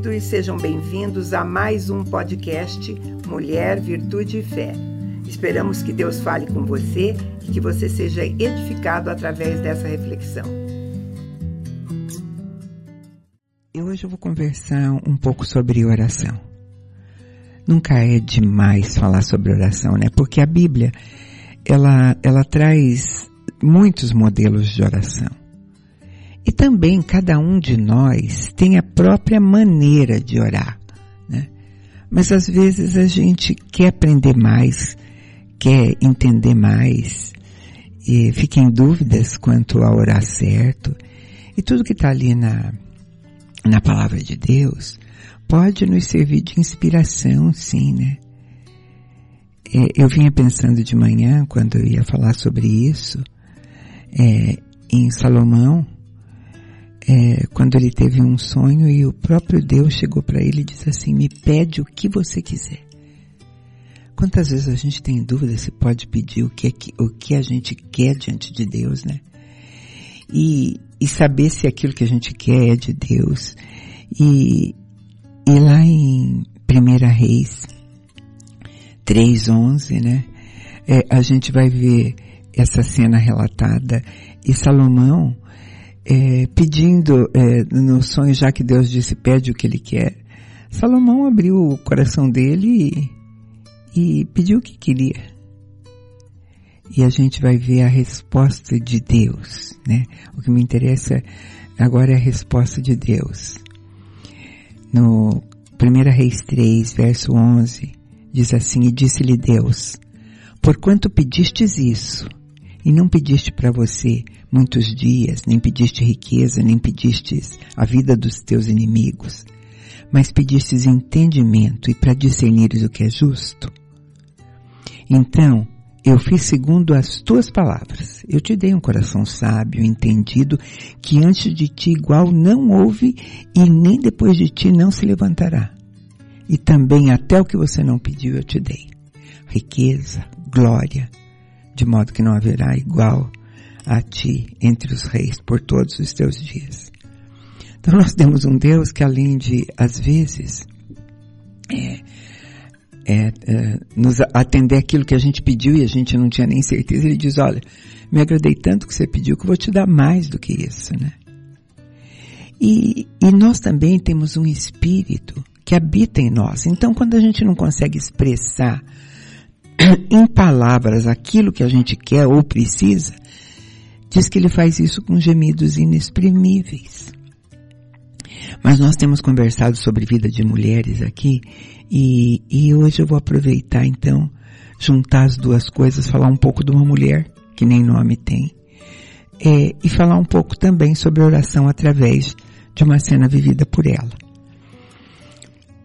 queridos, sejam bem-vindos a mais um podcast Mulher, Virtude e Fé. Esperamos que Deus fale com você e que você seja edificado através dessa reflexão. E hoje eu vou conversar um pouco sobre oração. Nunca é demais falar sobre oração, né? Porque a Bíblia, ela, ela traz muitos modelos de oração. E também cada um de nós tem a própria maneira de orar, né? Mas às vezes a gente quer aprender mais, quer entender mais, e fica em dúvidas quanto a orar certo. E tudo que está ali na, na palavra de Deus pode nos servir de inspiração, sim, né? É, eu vinha pensando de manhã, quando eu ia falar sobre isso, é, em Salomão, é, quando ele teve um sonho e o próprio Deus chegou para ele e disse assim, me pede o que você quiser. Quantas vezes a gente tem dúvida se pode pedir o que, é que, o que a gente quer diante de Deus, né? E, e saber se aquilo que a gente quer é de Deus. E, e lá em 1 Reis 3.11, né? É, a gente vai ver essa cena relatada e Salomão é, pedindo é, no sonho, já que Deus disse pede o que ele quer, Salomão abriu o coração dele e, e pediu o que queria. E a gente vai ver a resposta de Deus, né? O que me interessa agora é a resposta de Deus. No 1 Reis 3, verso 11, diz assim, e disse-lhe Deus, porquanto pedistes isso, e não pediste para você muitos dias, nem pediste riqueza, nem pedistes a vida dos teus inimigos, mas pedistes entendimento e para discernires o que é justo. Então, eu fiz segundo as tuas palavras. Eu te dei um coração sábio, entendido, que antes de ti igual não houve e nem depois de ti não se levantará. E também até o que você não pediu eu te dei. Riqueza, glória, de modo que não haverá igual a ti entre os reis por todos os teus dias. Então nós temos um Deus que além de, às vezes, é, é, é, nos atender aquilo que a gente pediu e a gente não tinha nem certeza, ele diz, olha, me agradei tanto que você pediu que eu vou te dar mais do que isso, né? E, e nós também temos um espírito que habita em nós. Então quando a gente não consegue expressar em palavras aquilo que a gente quer ou precisa, diz que ele faz isso com gemidos inexprimíveis. Mas nós temos conversado sobre vida de mulheres aqui e, e hoje eu vou aproveitar então, juntar as duas coisas, falar um pouco de uma mulher, que nem nome tem, é, e falar um pouco também sobre oração através de uma cena vivida por ela.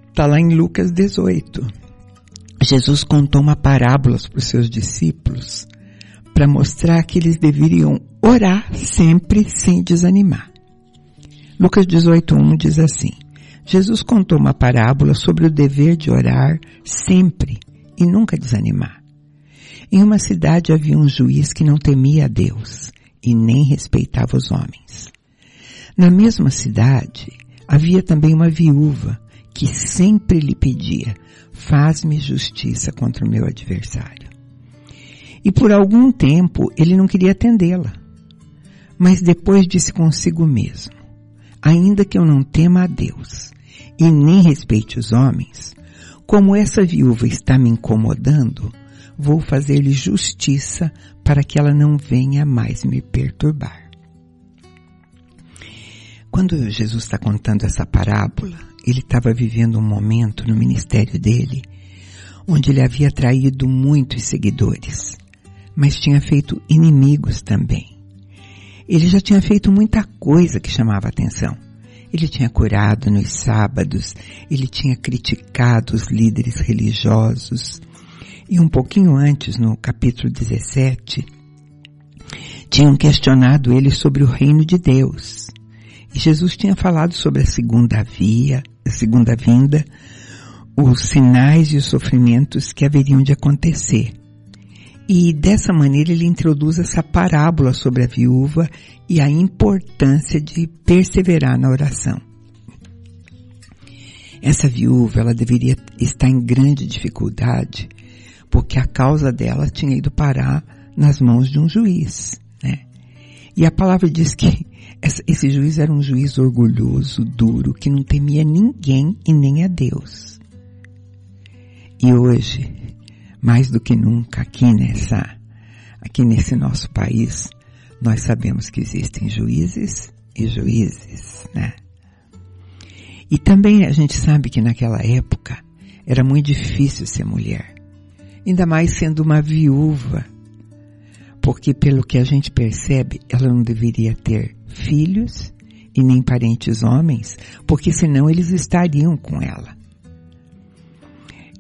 Está lá em Lucas 18. Jesus contou uma parábola para os seus discípulos para mostrar que eles deveriam orar sempre sem desanimar. Lucas 18.1 diz assim, Jesus contou uma parábola sobre o dever de orar sempre e nunca desanimar. Em uma cidade havia um juiz que não temia a Deus e nem respeitava os homens. Na mesma cidade havia também uma viúva que sempre lhe pedia, faz-me justiça contra o meu adversário. E por algum tempo ele não queria atendê-la. Mas depois disse consigo mesmo, ainda que eu não tema a Deus e nem respeite os homens, como essa viúva está me incomodando, vou fazer-lhe justiça para que ela não venha mais me perturbar. Quando Jesus está contando essa parábola, ele estava vivendo um momento no ministério dele onde ele havia atraído muitos seguidores, mas tinha feito inimigos também. Ele já tinha feito muita coisa que chamava atenção. Ele tinha curado nos sábados, ele tinha criticado os líderes religiosos. E um pouquinho antes, no capítulo 17, tinham questionado ele sobre o reino de Deus. Jesus tinha falado sobre a segunda via, a segunda vinda, os sinais e os sofrimentos que haveriam de acontecer. E dessa maneira ele introduz essa parábola sobre a viúva e a importância de perseverar na oração. Essa viúva, ela deveria estar em grande dificuldade, porque a causa dela tinha ido parar nas mãos de um juiz, né? E a palavra diz que esse juiz era um juiz orgulhoso, duro, que não temia ninguém e nem a Deus. E hoje, mais do que nunca, aqui nessa, aqui nesse nosso país, nós sabemos que existem juízes e juízes, né? E também a gente sabe que naquela época era muito difícil ser mulher. Ainda mais sendo uma viúva. Porque pelo que a gente percebe, ela não deveria ter filhos e nem parentes homens, porque senão eles estariam com ela.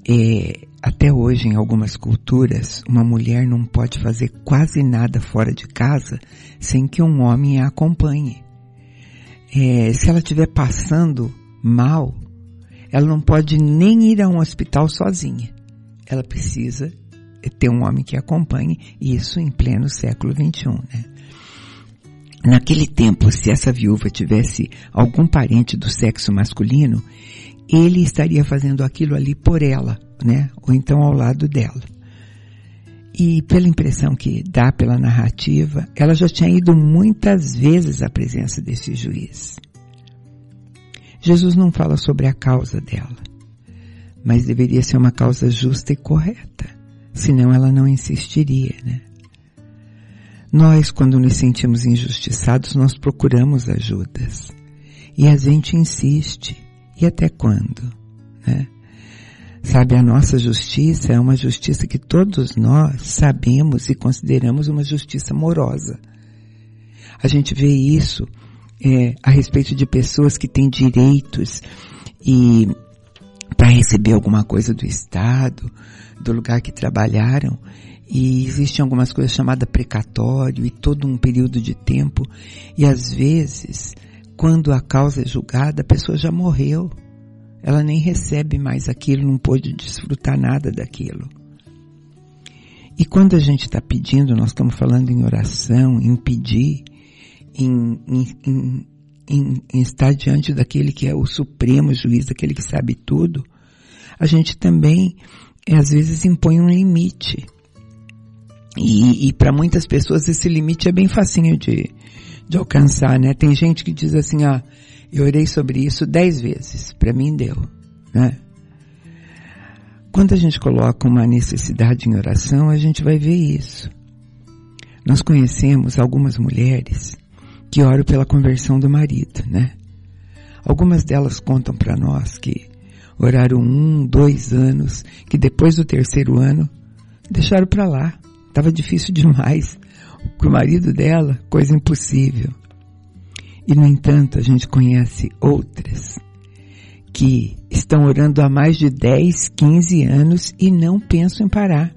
É, até hoje, em algumas culturas, uma mulher não pode fazer quase nada fora de casa sem que um homem a acompanhe. É, se ela estiver passando mal, ela não pode nem ir a um hospital sozinha. Ela precisa ter um homem que acompanhe, isso em pleno século XXI, né? Naquele tempo, se essa viúva tivesse algum parente do sexo masculino, ele estaria fazendo aquilo ali por ela, né? Ou então ao lado dela. E pela impressão que dá pela narrativa, ela já tinha ido muitas vezes à presença desse juiz. Jesus não fala sobre a causa dela, mas deveria ser uma causa justa e correta, senão ela não insistiria, né? Nós, quando nos sentimos injustiçados, nós procuramos ajudas. E a gente insiste. E até quando? Né? Sabe, a nossa justiça é uma justiça que todos nós sabemos e consideramos uma justiça amorosa. A gente vê isso é, a respeito de pessoas que têm direitos e para receber alguma coisa do Estado, do lugar que trabalharam, e existem algumas coisas chamadas precatório e todo um período de tempo. E às vezes quando a causa é julgada a pessoa já morreu. Ela nem recebe mais aquilo não pôde desfrutar nada daquilo. E quando a gente está pedindo nós estamos falando em oração em pedir em, em, em, em estar diante daquele que é o supremo juiz daquele que sabe tudo a gente também às vezes impõe um limite e, e para muitas pessoas esse limite é bem facinho de, de alcançar, né? Tem gente que diz assim, ah, eu orei sobre isso dez vezes, para mim deu, né? Quando a gente coloca uma necessidade em oração, a gente vai ver isso. Nós conhecemos algumas mulheres que oram pela conversão do marido, né? Algumas delas contam para nós que oraram um, dois anos, que depois do terceiro ano deixaram para lá. Estava difícil demais. Para o marido dela, coisa impossível. E no entanto, a gente conhece outras que estão orando há mais de 10, 15 anos e não pensam em parar.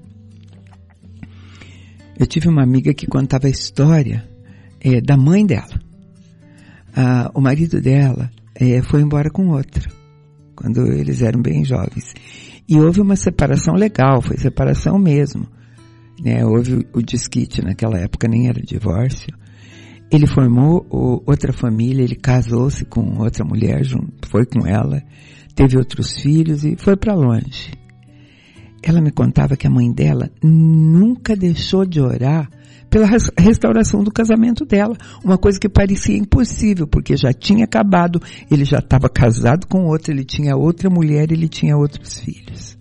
Eu tive uma amiga que contava a história é, da mãe dela. Ah, o marido dela é, foi embora com outro, quando eles eram bem jovens. E houve uma separação legal, foi separação mesmo né? Houve o desquite naquela época, nem era divórcio. Ele formou outra família, ele casou-se com outra mulher, foi com ela, teve outros filhos e foi para longe. Ela me contava que a mãe dela nunca deixou de orar pela restauração do casamento dela. Uma coisa que parecia impossível, porque já tinha acabado, ele já estava casado com outra, ele tinha outra mulher, ele tinha outros filhos.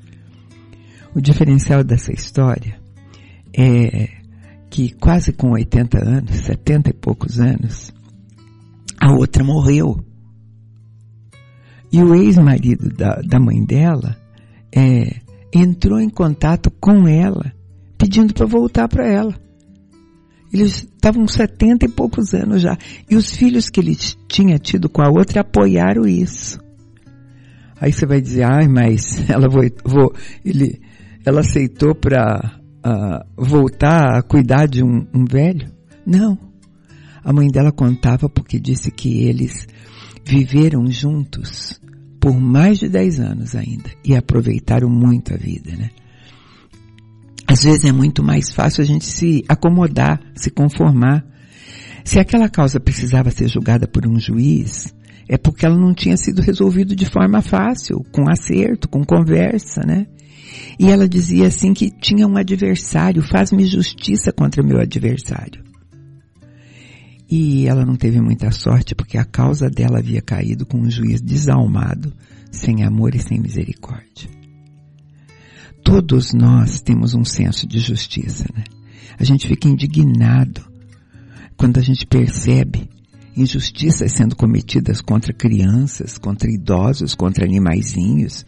O diferencial dessa história é, que quase com 80 anos, 70 e poucos anos, a outra morreu. E o ex-marido da, da mãe dela é, entrou em contato com ela, pedindo para voltar para ela. Eles estavam 70 e poucos anos já. E os filhos que ele tinha tido com a outra apoiaram isso. Aí você vai dizer, ai, mas ela vou, vou ele, ela aceitou para uh, voltar a cuidar de um, um velho? Não. A mãe dela contava porque disse que eles viveram juntos por mais de 10 anos ainda e aproveitaram muito a vida, né? Às vezes é muito mais fácil a gente se acomodar, se conformar. Se aquela causa precisava ser julgada por um juiz, é porque ela não tinha sido resolvida de forma fácil, com acerto, com conversa, né? E ela dizia assim que tinha um adversário, faz-me justiça contra meu adversário. E ela não teve muita sorte porque a causa dela havia caído com um juiz desalmado, sem amor e sem misericórdia. Todos nós temos um senso de justiça, né? A gente fica indignado quando a gente percebe injustiças sendo cometidas contra crianças, contra idosos, contra animaizinhos,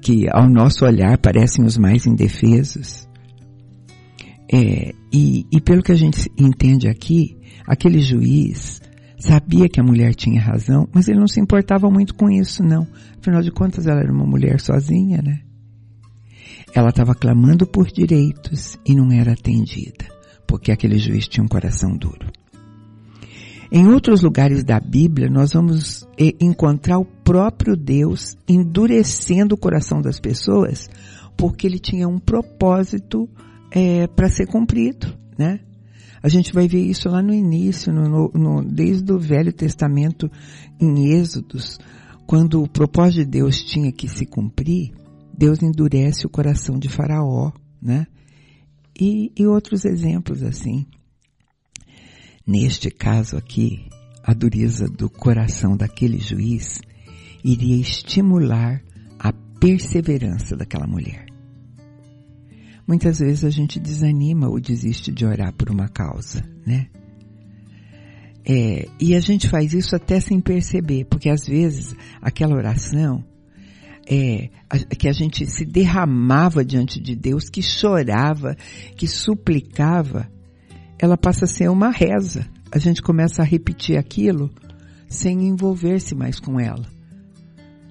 que ao nosso olhar parecem os mais indefesos. É, e, e pelo que a gente entende aqui, aquele juiz sabia que a mulher tinha razão, mas ele não se importava muito com isso, não. Afinal de contas, ela era uma mulher sozinha, né? Ela estava clamando por direitos e não era atendida, porque aquele juiz tinha um coração duro. Em outros lugares da Bíblia, nós vamos encontrar o próprio Deus endurecendo o coração das pessoas, porque ele tinha um propósito é, para ser cumprido, né? A gente vai ver isso lá no início, no, no, desde o Velho Testamento, em Êxodos, quando o propósito de Deus tinha que se cumprir, Deus endurece o coração de Faraó, né? E, e outros exemplos assim. Neste caso aqui, a dureza do coração daquele juiz iria estimular a perseverança daquela mulher. Muitas vezes a gente desanima ou desiste de orar por uma causa, né? É, e a gente faz isso até sem perceber, porque às vezes aquela oração é, a, que a gente se derramava diante de Deus, que chorava, que suplicava, ela passa a ser uma reza. A gente começa a repetir aquilo sem envolver-se mais com ela.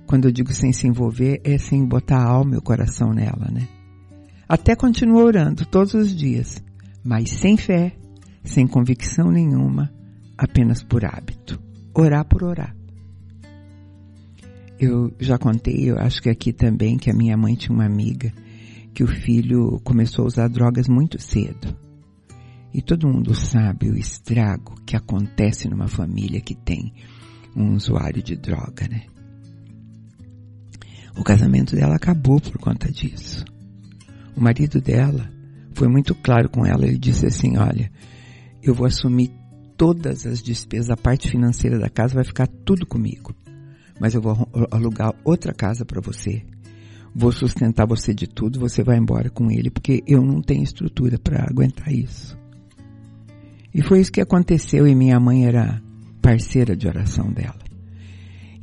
Quando eu digo sem se envolver, é sem botar a alma e o coração nela, né? Até continua orando todos os dias, mas sem fé, sem convicção nenhuma, apenas por hábito. Orar por orar. Eu já contei, eu acho que aqui também, que a minha mãe tinha uma amiga que o filho começou a usar drogas muito cedo. E todo mundo sabe o estrago que acontece numa família que tem um usuário de droga, né? O casamento dela acabou por conta disso. O marido dela foi muito claro com ela. Ele disse assim: Olha, eu vou assumir todas as despesas, a parte financeira da casa vai ficar tudo comigo. Mas eu vou alugar outra casa para você. Vou sustentar você de tudo, você vai embora com ele, porque eu não tenho estrutura para aguentar isso. E foi isso que aconteceu e minha mãe era parceira de oração dela.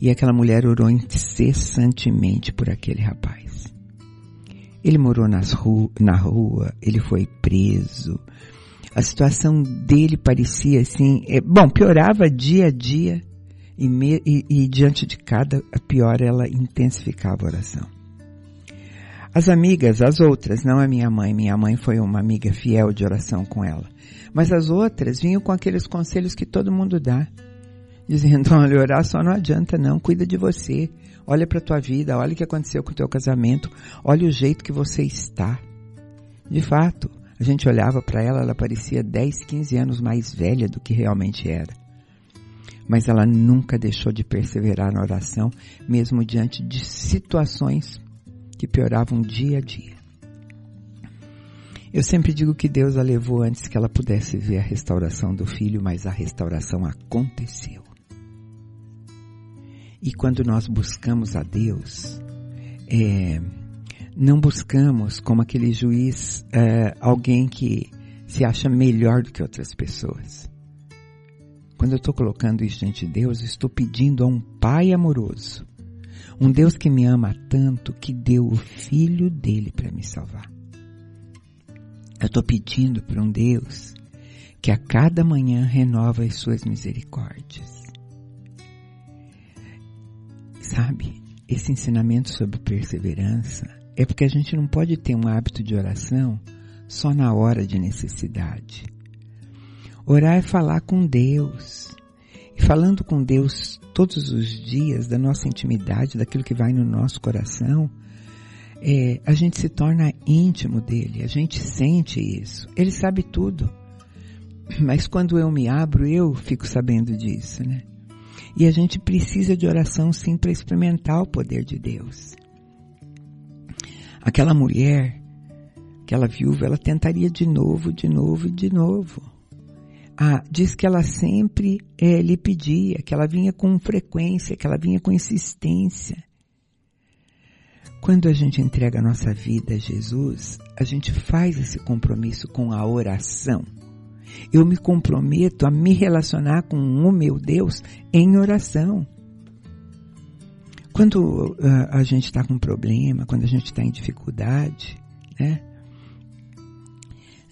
E aquela mulher orou incessantemente por aquele rapaz. Ele morou ru na rua, ele foi preso. A situação dele parecia assim, é, bom, piorava dia a dia e, me, e, e diante de cada pior ela intensificava a oração. As amigas, as outras, não a minha mãe, minha mãe foi uma amiga fiel de oração com ela, mas as outras vinham com aqueles conselhos que todo mundo dá, dizendo, olha, orar só não adianta não, cuida de você, Olha para a tua vida, olha o que aconteceu com o teu casamento, olha o jeito que você está. De fato, a gente olhava para ela, ela parecia 10, 15 anos mais velha do que realmente era. Mas ela nunca deixou de perseverar na oração, mesmo diante de situações que pioravam dia a dia. Eu sempre digo que Deus a levou antes que ela pudesse ver a restauração do filho, mas a restauração aconteceu. E quando nós buscamos a Deus, é, não buscamos como aquele juiz é, alguém que se acha melhor do que outras pessoas. Quando eu estou colocando isso diante de Deus, estou pedindo a um Pai amoroso, um Deus que me ama tanto que deu o Filho dele para me salvar. Eu estou pedindo para um Deus que a cada manhã renova as suas misericórdias Sabe, esse ensinamento sobre perseverança é porque a gente não pode ter um hábito de oração só na hora de necessidade. Orar é falar com Deus. E falando com Deus todos os dias da nossa intimidade, daquilo que vai no nosso coração, é, a gente se torna íntimo dele, a gente sente isso. Ele sabe tudo. Mas quando eu me abro, eu fico sabendo disso, né? E a gente precisa de oração sim para experimentar o poder de Deus. Aquela mulher, aquela viúva, ela tentaria de novo, de novo, de novo. Ah, diz que ela sempre é, lhe pedia, que ela vinha com frequência, que ela vinha com insistência. Quando a gente entrega a nossa vida a Jesus, a gente faz esse compromisso com a oração. Eu me comprometo a me relacionar com o meu Deus em oração. Quando uh, a gente está com problema, quando a gente está em dificuldade, né?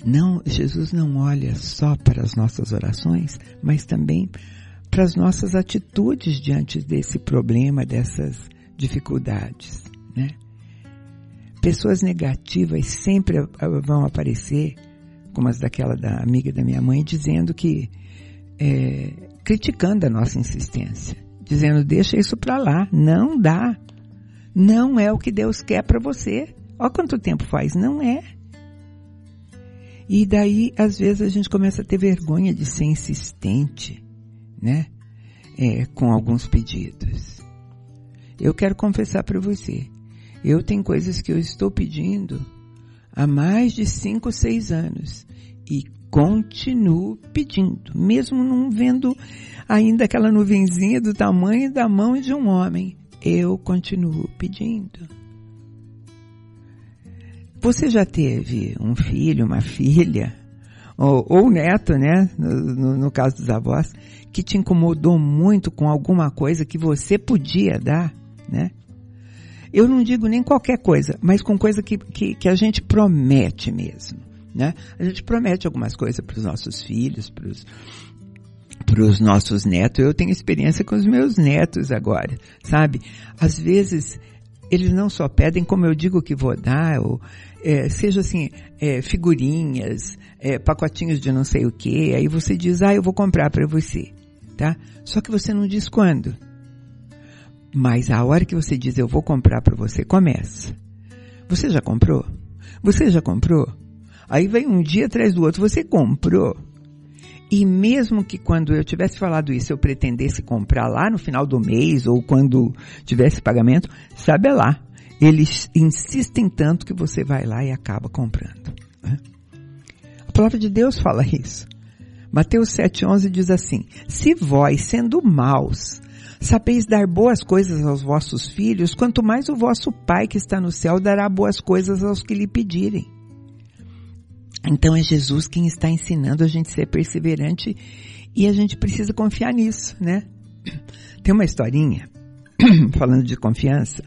Não, Jesus não olha só para as nossas orações, mas também para as nossas atitudes diante desse problema, dessas dificuldades, né? Pessoas negativas sempre vão aparecer, como as daquela da amiga da minha mãe, dizendo que, é, criticando a nossa insistência, dizendo deixa isso para lá, não dá, não é o que Deus quer para você. Olha quanto tempo faz, não é. E daí, às vezes, a gente começa a ter vergonha de ser insistente, né? É, com alguns pedidos. Eu quero confessar para você. Eu tenho coisas que eu estou pedindo há mais de cinco, seis anos e continuo pedindo, mesmo não vendo ainda aquela nuvenzinha do tamanho da mão de um homem. Eu continuo pedindo. Você já teve um filho, uma filha, ou, ou neto, né? No, no, no, caso dos avós, que te incomodou muito com alguma coisa que você podia dar, né? Eu não digo nem qualquer coisa, mas com coisa que, que, que a gente promete mesmo, né? A gente promete algumas coisas para os nossos filhos, para os nossos netos. Eu tenho experiência com os meus netos agora, sabe? Às vezes eles não só pedem, como eu digo que vou dar, ou é, seja assim, é, figurinhas, é, pacotinhos de não sei o que, aí você diz, ah, eu vou comprar para você, tá? Só que você não diz quando. Mas a hora que você diz eu vou comprar para você, começa. Você já comprou? Você já comprou? Aí vem um dia atrás do outro, você comprou. E mesmo que quando eu tivesse falado isso eu pretendesse comprar lá no final do mês ou quando tivesse pagamento, sabe lá. Eles insistem tanto que você vai lá e acaba comprando. Né? A palavra de Deus fala isso. Mateus 7,11 diz assim: Se vós, sendo maus, sabeis dar boas coisas aos vossos filhos, quanto mais o vosso Pai que está no céu dará boas coisas aos que lhe pedirem. Então é Jesus quem está ensinando a gente ser perseverante e a gente precisa confiar nisso, né? Tem uma historinha, falando de confiança,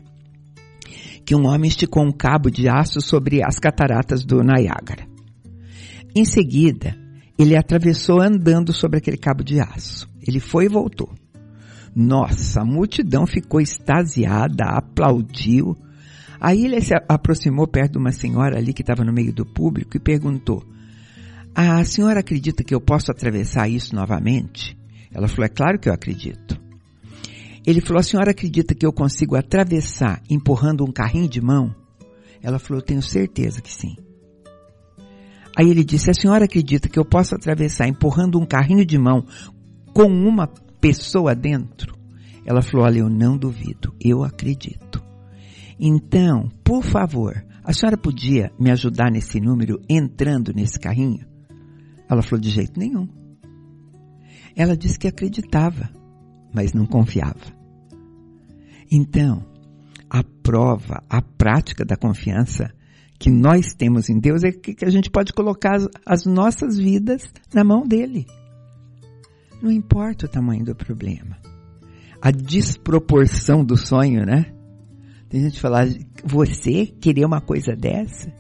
que um homem esticou um cabo de aço sobre as cataratas do Niágara. Em seguida, ele atravessou andando sobre aquele cabo de aço. Ele foi e voltou. Nossa, a multidão ficou extasiada, aplaudiu, Aí ele se aproximou perto de uma senhora ali que estava no meio do público e perguntou: A senhora acredita que eu posso atravessar isso novamente? Ela falou: É claro que eu acredito. Ele falou: A senhora acredita que eu consigo atravessar empurrando um carrinho de mão? Ela falou: tenho certeza que sim. Aí ele disse: A senhora acredita que eu posso atravessar empurrando um carrinho de mão com uma pessoa dentro? Ela falou: Olha, eu não duvido, eu acredito. Então, por favor, a senhora podia me ajudar nesse número entrando nesse carrinho? Ela falou de jeito nenhum. Ela disse que acreditava, mas não confiava. Então, a prova, a prática da confiança que nós temos em Deus é que a gente pode colocar as nossas vidas na mão dele. Não importa o tamanho do problema. A desproporção do sonho, né? Tem gente que fala, você querer uma coisa dessa?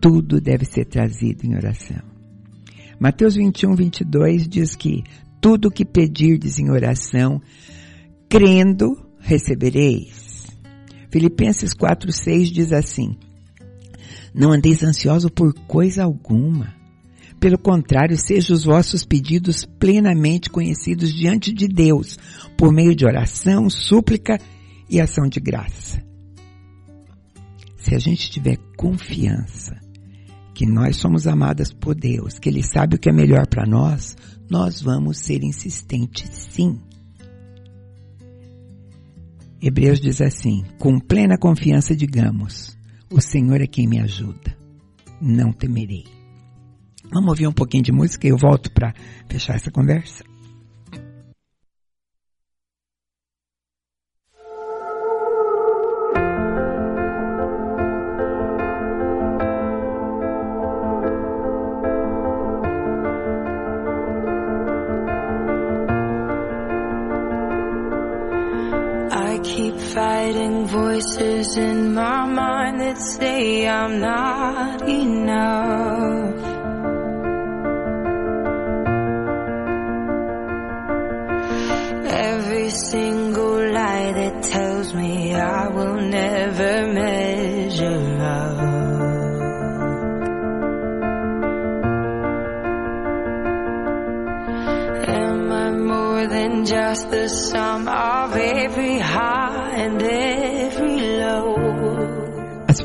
Tudo deve ser trazido em oração. Mateus 21, 22 diz que tudo que pedirdes em oração, crendo, recebereis. Filipenses 4, 6 diz assim, não andeis ansioso por coisa alguma. Pelo contrário, sejam os vossos pedidos plenamente conhecidos diante de Deus, por meio de oração, súplica e ação de graça. se a gente tiver confiança que nós somos amadas por Deus, que Ele sabe o que é melhor para nós, nós vamos ser insistentes sim. Hebreus diz assim: com plena confiança digamos, o Senhor é quem me ajuda, não temerei. Vamos ouvir um pouquinho de música e eu volto para fechar essa conversa. fighting voices in my mind that say I'm not enough.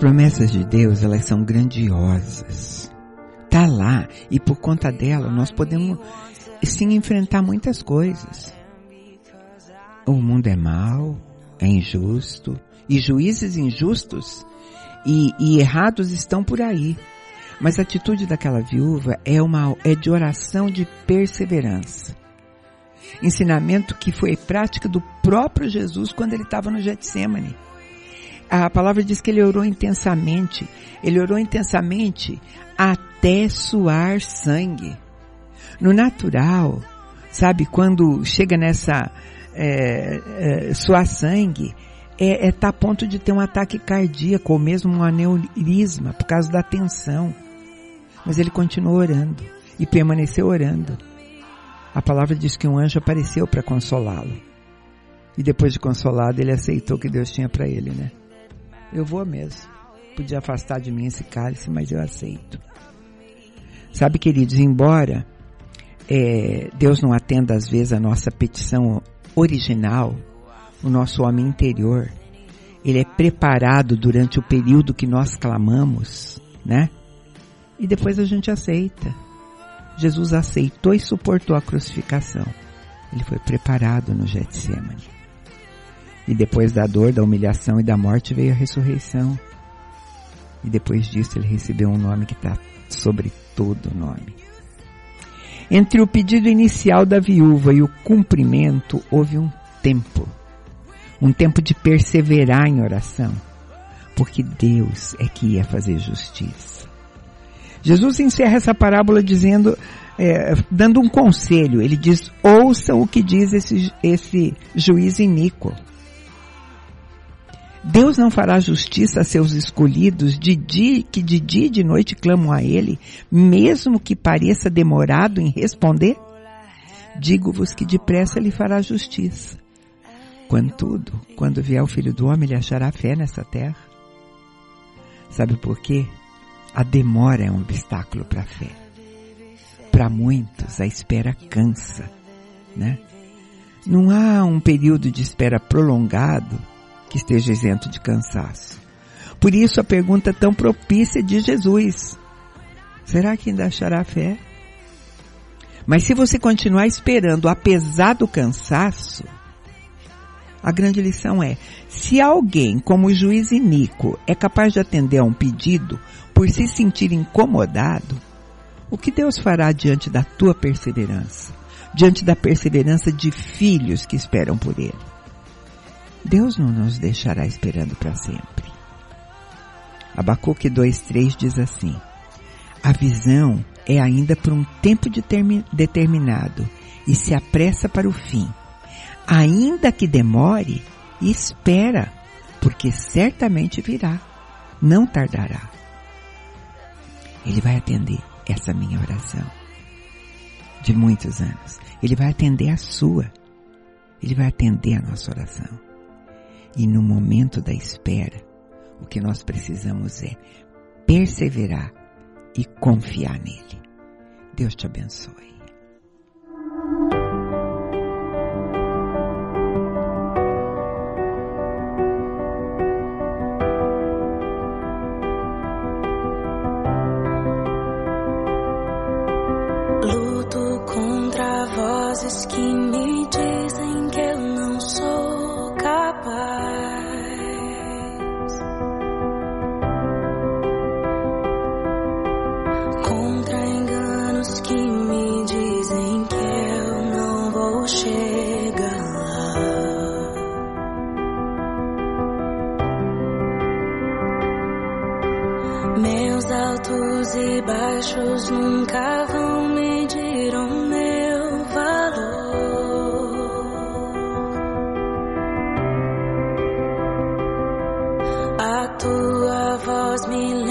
Promessas de Deus, elas são grandiosas. Tá lá e por conta dela nós podemos sim enfrentar muitas coisas. O mundo é mau, é injusto e juízes injustos e, e errados estão por aí. Mas a atitude daquela viúva é uma é de oração de perseverança. Ensinamento que foi prática do próprio Jesus quando ele estava no Getsemane. A palavra diz que ele orou intensamente. Ele orou intensamente até suar sangue. No natural, sabe, quando chega nessa é, é, suar sangue, é, é tá a ponto de ter um ataque cardíaco ou mesmo um aneurisma por causa da tensão. Mas ele continuou orando e permaneceu orando. A palavra diz que um anjo apareceu para consolá-lo. E depois de consolado, ele aceitou o que Deus tinha para ele, né? Eu vou mesmo. Podia afastar de mim esse cálice, mas eu aceito. Sabe, queridos, embora é, Deus não atenda às vezes a nossa petição original, o nosso homem interior, ele é preparado durante o período que nós clamamos, né? E depois a gente aceita. Jesus aceitou e suportou a crucificação. Ele foi preparado no Getsemane. E depois da dor, da humilhação e da morte veio a ressurreição. E depois disso ele recebeu um nome que está sobre todo nome. Entre o pedido inicial da viúva e o cumprimento houve um tempo. Um tempo de perseverar em oração. Porque Deus é que ia fazer justiça. Jesus encerra essa parábola dizendo, é, dando um conselho. Ele diz: ouçam o que diz esse, esse juiz iníquo. Deus não fará justiça a seus escolhidos de dia, que de dia e de noite clamam a Ele, mesmo que pareça demorado em responder? Digo-vos que depressa Ele fará justiça. Contudo, quando vier o Filho do Homem, Ele achará fé nessa terra. Sabe por quê? A demora é um obstáculo para a fé. Para muitos, a espera cansa, né? Não há um período de espera prolongado que esteja isento de cansaço. Por isso a pergunta tão propícia de Jesus. Será que ainda achará fé? Mas se você continuar esperando apesar do cansaço, a grande lição é, se alguém como o juiz Inico é capaz de atender a um pedido por se sentir incomodado, o que Deus fará diante da tua perseverança? Diante da perseverança de filhos que esperam por Ele? Deus não nos deixará esperando para sempre. Abacuque 2.3 diz assim, a visão é ainda por um tempo determinado e se apressa para o fim. Ainda que demore, espera, porque certamente virá, não tardará. Ele vai atender essa minha oração de muitos anos. Ele vai atender a sua. Ele vai atender a nossa oração. E no momento da espera, o que nós precisamos é perseverar e confiar nele. Deus te abençoe. Me lembra